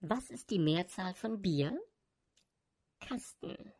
Was ist die Mehrzahl von Bier? Kasten.